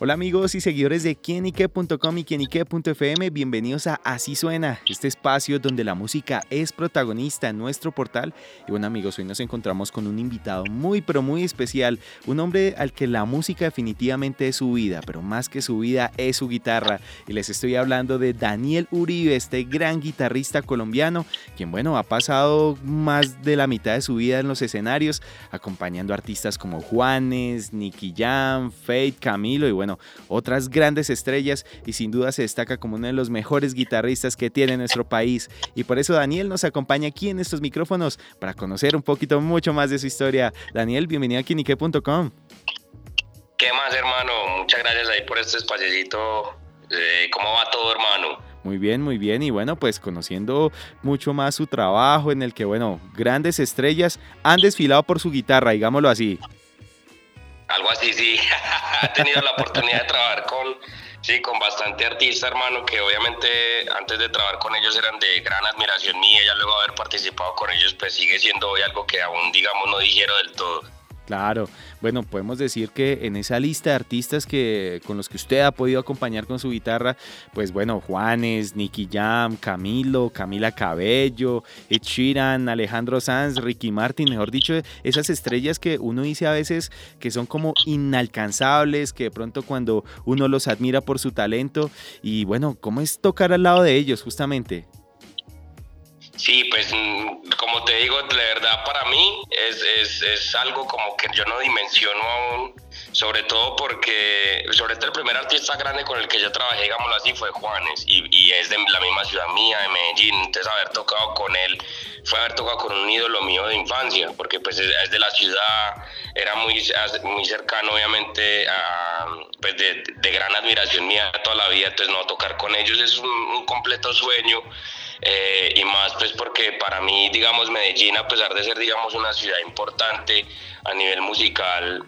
Hola amigos y seguidores de quienique.com y quienique.fm, bienvenidos a Así Suena, este espacio donde la música es protagonista en nuestro portal. Y bueno amigos, hoy nos encontramos con un invitado muy pero muy especial, un hombre al que la música definitivamente es su vida, pero más que su vida es su guitarra. Y les estoy hablando de Daniel Uribe, este gran guitarrista colombiano, quien bueno, ha pasado más de la mitad de su vida en los escenarios, acompañando artistas como Juanes, Nicky Jam, Fate, Camilo y bueno, otras grandes estrellas y sin duda se destaca como uno de los mejores guitarristas que tiene nuestro país. Y por eso Daniel nos acompaña aquí en estos micrófonos para conocer un poquito mucho más de su historia. Daniel, bienvenido a Kinique.com. ¿Qué más, hermano? Muchas gracias ahí por este espaciecito. Eh, ¿Cómo va todo, hermano? Muy bien, muy bien. Y bueno, pues conociendo mucho más su trabajo en el que, bueno, grandes estrellas han desfilado por su guitarra, digámoslo así. Algo así, sí. ha tenido la oportunidad de trabajar con, sí, con bastante artista, hermano, que obviamente antes de trabajar con ellos eran de gran admiración mía. Ya luego haber participado con ellos, pues sigue siendo hoy algo que aún, digamos, no dijeron del todo. Claro, bueno, podemos decir que en esa lista de artistas que, con los que usted ha podido acompañar con su guitarra, pues bueno, Juanes, Nicky Jam, Camilo, Camila Cabello, Ed Sheeran, Alejandro Sanz, Ricky Martin, mejor dicho, esas estrellas que uno dice a veces que son como inalcanzables, que de pronto cuando uno los admira por su talento, y bueno, ¿cómo es tocar al lado de ellos justamente? Sí, pues mm, como te digo, de verdad para mí es, es, es, algo como que yo no dimensiono aún, sobre todo porque, sobre todo el primer artista grande con el que yo trabajé, digámoslo así, fue Juanes, y, y es de la misma ciudad mía, de Medellín, entonces haber tocado con él fue haber tocado con un ídolo mío de infancia, porque pues es de la ciudad, era muy, muy cercano obviamente pues de, gran admiración mía toda la vida, entonces no tocar con ellos es un completo sueño. Eh, y más pues porque para mí, digamos, Medellín, a pesar de ser, digamos, una ciudad importante a nivel musical,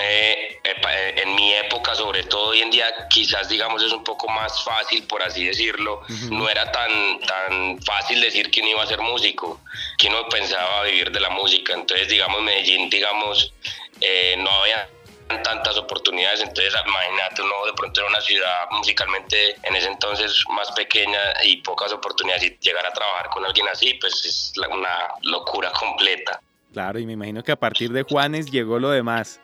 eh, eh, en mi época, sobre todo hoy en día, quizás digamos es un poco más fácil, por así decirlo. No era tan, tan fácil decir no iba a ser músico, que no pensaba vivir de la música. Entonces, digamos, Medellín, digamos, no había tantas oportunidades, entonces imagínate uno de pronto en una ciudad musicalmente en ese entonces más pequeña y pocas oportunidades y llegar a trabajar con alguien así, pues es una locura completa. Claro, y me imagino que a partir de Juanes llegó lo demás.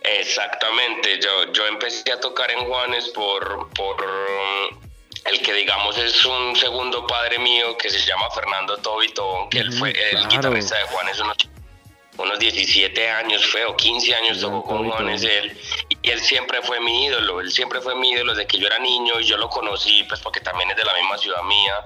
Exactamente, yo, yo empecé a tocar en Juanes por, por um, el que digamos es un segundo padre mío que se llama Fernando Tobito, que él fue el guitarrista de Juanes unos unos 17 años fue, o 15 años tocó con Juanes él, y él siempre fue mi ídolo, él siempre fue mi ídolo desde que yo era niño y yo lo conocí pues porque también es de la misma ciudad mía,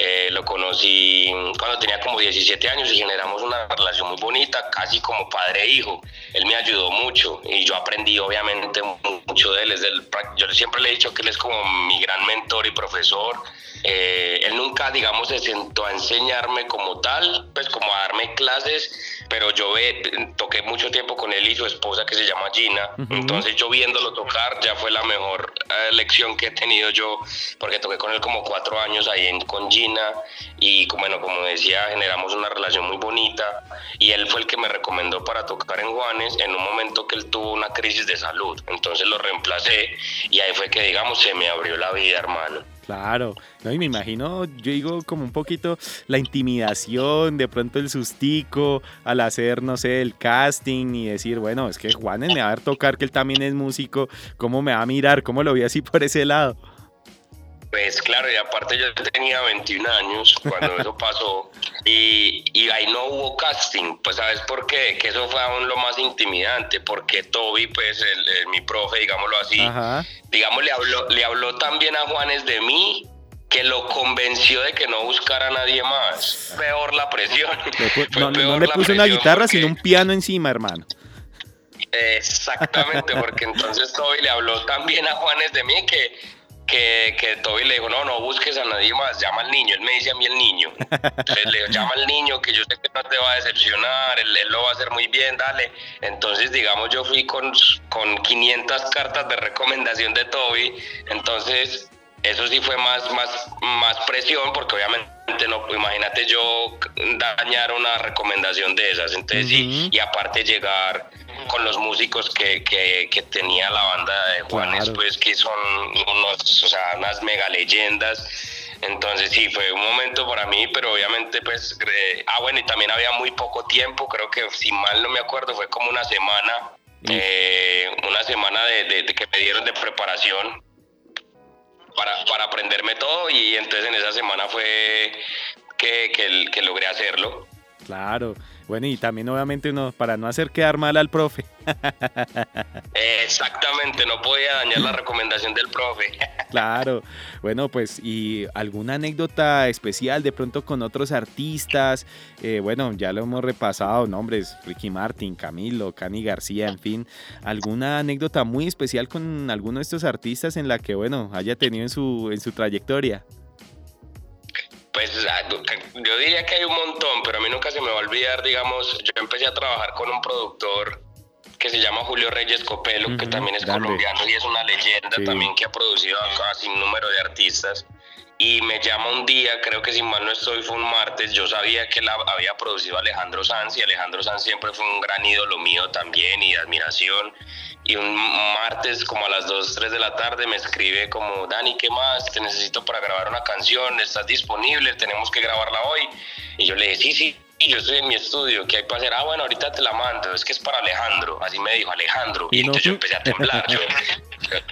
eh, lo conocí cuando tenía como 17 años y generamos una relación muy bonita, casi como padre e hijo. Él me ayudó mucho y yo aprendí obviamente mucho de él. Es del, yo siempre le he dicho que él es como mi gran mentor y profesor. Eh, él nunca, digamos, se sentó a enseñarme como tal, pues como a darme clases, pero yo ve, toqué mucho tiempo con él y su esposa que se llama Gina, entonces yo viéndolo tocar ya fue la mejor eh, lección que he tenido yo, porque toqué con él como cuatro años ahí en, con Gina y bueno, como decía, generamos una relación muy bonita y él fue el que me recomendó para tocar en Juanes en un momento que él tuvo una crisis de salud, entonces lo reemplacé y ahí fue que digamos se me abrió la vida, hermano. Claro, no, y me imagino, yo digo como un poquito la intimidación, de pronto el sustico al hacer, no sé, el casting y decir, bueno, es que Juan me va a ver tocar que él también es músico, ¿cómo me va a mirar? ¿Cómo lo vi así por ese lado? Pues claro, y aparte yo tenía 21 años cuando eso pasó y, y, ahí no hubo casting, pues sabes por qué, que eso fue aún lo más intimidante, porque Toby, pues el, mi profe, digámoslo así, digamos, le habló, le habló también a Juanes de mí que lo convenció de que no buscara a nadie más. Peor la presión. no, no, le puso una guitarra, sino un piano encima, hermano. Exactamente, porque entonces Toby le habló también a Juanes de mí que que, que Toby le dijo, no, no busques a nadie más, llama al niño. Él me dice a mí el niño. Entonces le dijo, llama al niño, que yo sé que no te va a decepcionar, él, lo va a hacer muy bien, dale. Entonces, digamos, yo fui con, con 500 cartas de recomendación de Toby. Entonces, eso sí fue más, más, más presión, porque obviamente no, imagínate yo dañar una recomendación de esas. Entonces, sí, y aparte llegar con los músicos que, que, tenía la banda de Juanes, pues que son unos, o sea, unas mega leyendas. Entonces sí, fue un momento para mí, pero obviamente pues, ah bueno, y también había muy poco tiempo, creo que si mal no me acuerdo, fue como una semana, eh, una semana de, que me dieron de preparación para, para aprenderme todo y entonces en esa semana fue que, que, que logré hacerlo. Claro, bueno, y también obviamente uno, para no hacer quedar mal al profe. Exactamente, no podía dañar la recomendación del profe. Claro, bueno, pues y alguna anécdota especial de pronto con otros artistas, eh, bueno, ya lo hemos repasado, nombres, Ricky Martin, Camilo, Cani García, en fin, alguna anécdota muy especial con alguno de estos artistas en la que, bueno, haya tenido en su, en su trayectoria. Pues ah, yo diría que hay un montón, pero a mí nunca se me va a olvidar, digamos, yo empecé a trabajar con un productor que se llama Julio Reyes Copelo, que también es colombiano y es una leyenda también que ha producido casi un número de artistas. Y me llama un día, creo que si mal no estoy, fue un martes, yo sabía que la había producido Alejandro Sanz y Alejandro Sanz siempre fue un gran ídolo mío también y de admiración y un martes como a las 2, 3 de la tarde me escribe como, Dani, ¿qué más? Te necesito para grabar una canción, ¿estás disponible? Tenemos que grabarla hoy. Y yo le dije, sí, sí, yo estoy en mi estudio, ¿qué hay para hacer? Ah, bueno, ahorita te la mando, es que es para Alejandro. Así me dijo Alejandro. Y, entonces yo empecé a temblar. Yo,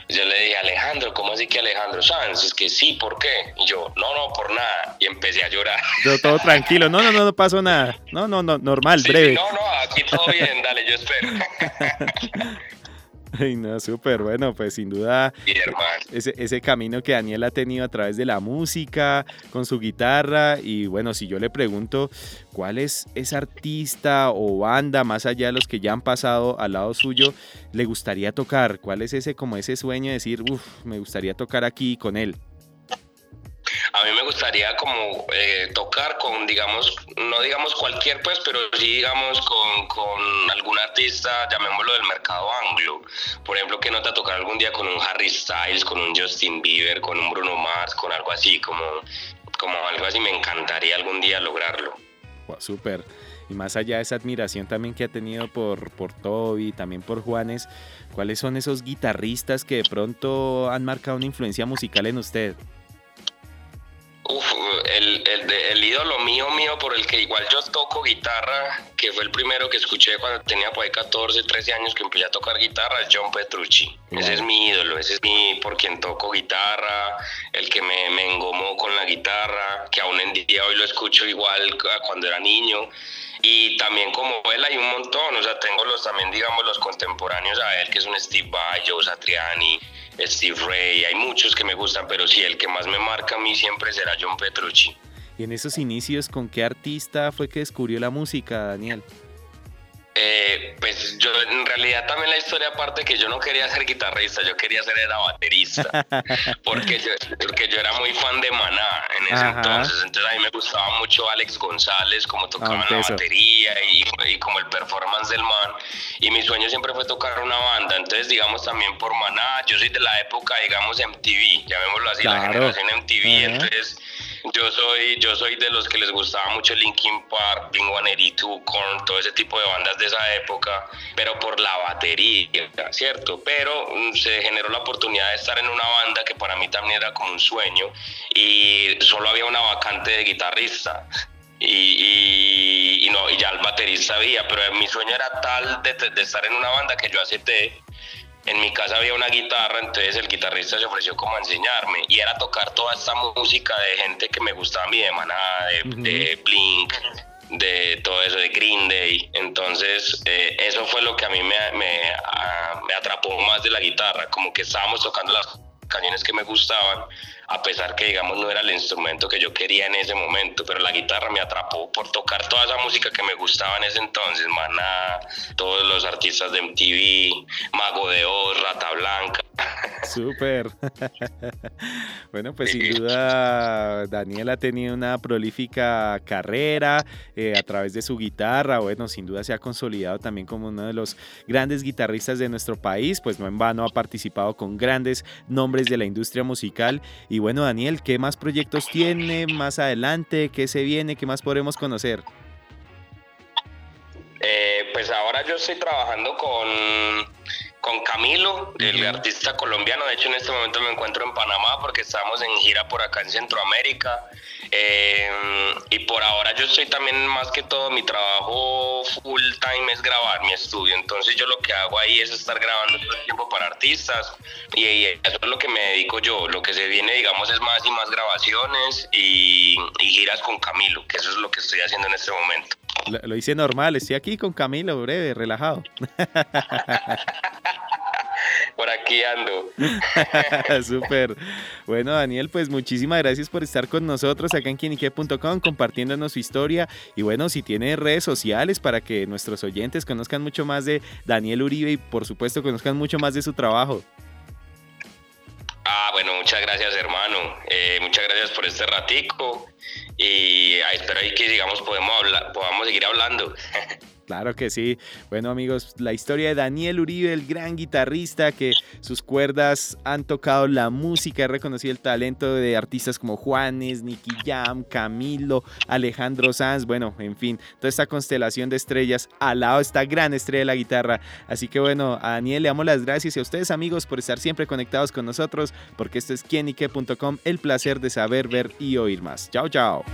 le dije, Alejandro, ¿cómo así que Alejandro Sanz? Es que sí, ¿por qué? Y yo, no, no, por nada. Y empecé a llorar. todo tranquilo, no, no, no, no pasó nada. No, no, no, normal, breve. no, no, aquí todo bien, dale, yo espero. Ay, no, súper bueno, pues sin duda ese, ese, camino que Daniel ha tenido a través de la música, con su guitarra y bueno, si yo le pregunto cuál es ese artista o banda más allá de los que ya han pasado al lado suyo, le gustaría tocar, cuál es ese como ese sueño de decir, uff, me gustaría tocar aquí con él. Mí me gustaría como eh, tocar con, digamos, no digamos cualquier pues, pero sí digamos con, con algún artista, llamémoslo del mercado anglo. Por ejemplo, que no te tocar algún día con un Harry Styles, con un Justin Bieber, con un Bruno Mars, con algo así, como, como algo así. Me encantaría algún día lograrlo. Wow, súper. Y más allá de esa admiración también que ha tenido por, por Toby, también por Juanes, ¿cuáles son esos guitarristas que de pronto han marcado una influencia musical en usted? El, el, ídolo mío, mío, por el que igual yo toco guitarra, que fue el primero que escuché cuando tenía por ahí 14, 13 años que empecé a tocar guitarra, es John Petrucci. Ese es mi ídolo, ese es mi, por quien toco guitarra, el que me, me engomó con la guitarra, que aún en día hoy lo escucho igual cuando era niño. Y también como él hay un montón, o sea, tengo los también, digamos, los contemporáneos a él, que es un Steve Vai, Joe Satriani, Steve Ray, hay muchos que me gustan, pero sí, el que más me marca a mí siempre será John Petrucci. Y en esos inicios, ¿con qué artista fue que descubrió la música, Daniel? Eh, pues yo en realidad también la historia aparte que yo no quería ser guitarrista, yo quería ser era baterista, porque yo, porque yo era muy fan de Maná en ese entonces, entonces a mí me gustaba mucho Alex González, como tocaba la batería y, y, como el performance del man, y mi sueño siempre fue tocar una banda, entonces digamos también por Maná, yo soy de la época digamos MTV, llamémoslo así, la generación MTV, entonces yo soy, yo soy de los que les gustaba mucho Linkin Park, Blink-182, Korn, todo ese tipo de bandas de esa época, pero por la batería, ¿cierto? Pero mm, se generó la oportunidad de estar en una banda que para mí también era como un sueño y solo había una vacante de guitarrista. Y, no, y ya el baterista había, pero mi sueño era tal de, de estar en una banda que yo acepté en mi casa había una guitarra, entonces el guitarrista se ofreció como a enseñarme y era tocar toda esta música de gente que me gustaba a mí, de Maná, de, Blink, de todo eso, de Green Day. Entonces, eh, eso fue lo que a mí me, ah, me, atrapó más de la guitarra, como que estábamos tocando las canciones que me gustaban, a pesar que digamos no era el instrumento que yo quería en ese momento, pero la guitarra me atrapó por tocar toda esa música que me gustaba en ese entonces, Maná, todos los artistas de MTV, Mago de Oz, Rata Blanca. Súper. bueno, pues sin duda Daniel ha tenido una prolífica carrera eh, a través de su guitarra. Bueno, sin duda se ha consolidado también como uno de los grandes guitarristas de nuestro país. Pues no en vano ha participado con grandes nombres de la industria musical. Y bueno, Daniel, ¿qué más proyectos tiene más adelante? ¿Qué se viene? ¿Qué más podremos conocer? Eh, pues ahora yo estoy trabajando con con Camilo, el artista colombiano. De hecho, en este momento me encuentro en Panamá porque estamos en gira por acá en Centroamérica. Eh, y por ahora yo estoy también, más que todo, mi trabajo full time es grabar mi estudio. Entonces yo lo que hago ahí es estar grabando todo el tiempo para artistas. Y, eso es lo que me dedico yo. Lo que se viene, digamos, es más y más grabaciones y, giras con Camilo, que eso es lo que estoy haciendo en este momento. Lo, lo hice normal, estoy aquí con Camilo, breve, relajado. por aquí ando. Súper. Bueno, Daniel, pues muchísimas gracias por estar con nosotros acá en quienique.com compartiéndonos su historia. Y bueno, si tiene redes sociales para que nuestros oyentes conozcan mucho más de Daniel Uribe y por supuesto conozcan mucho más de su trabajo. Ah, bueno, muchas gracias hermano. Eh, muchas gracias por este ratico y espero que digamos podemos hablar, podamos seguir hablando. Claro que sí. Bueno amigos, la historia de Daniel Uribe, el gran guitarrista que sus cuerdas han tocado la música, ha reconocido el talento de artistas como Juanes, Nicky Jam, Camilo, Alejandro Sanz, bueno, en fin, toda esta constelación de estrellas al lado de esta gran estrella de la guitarra. Así que bueno, a Daniel le damos las gracias y a ustedes amigos por estar siempre conectados con nosotros, porque esto es quienique.com, el placer de saber, ver y oír más. Chao, chao.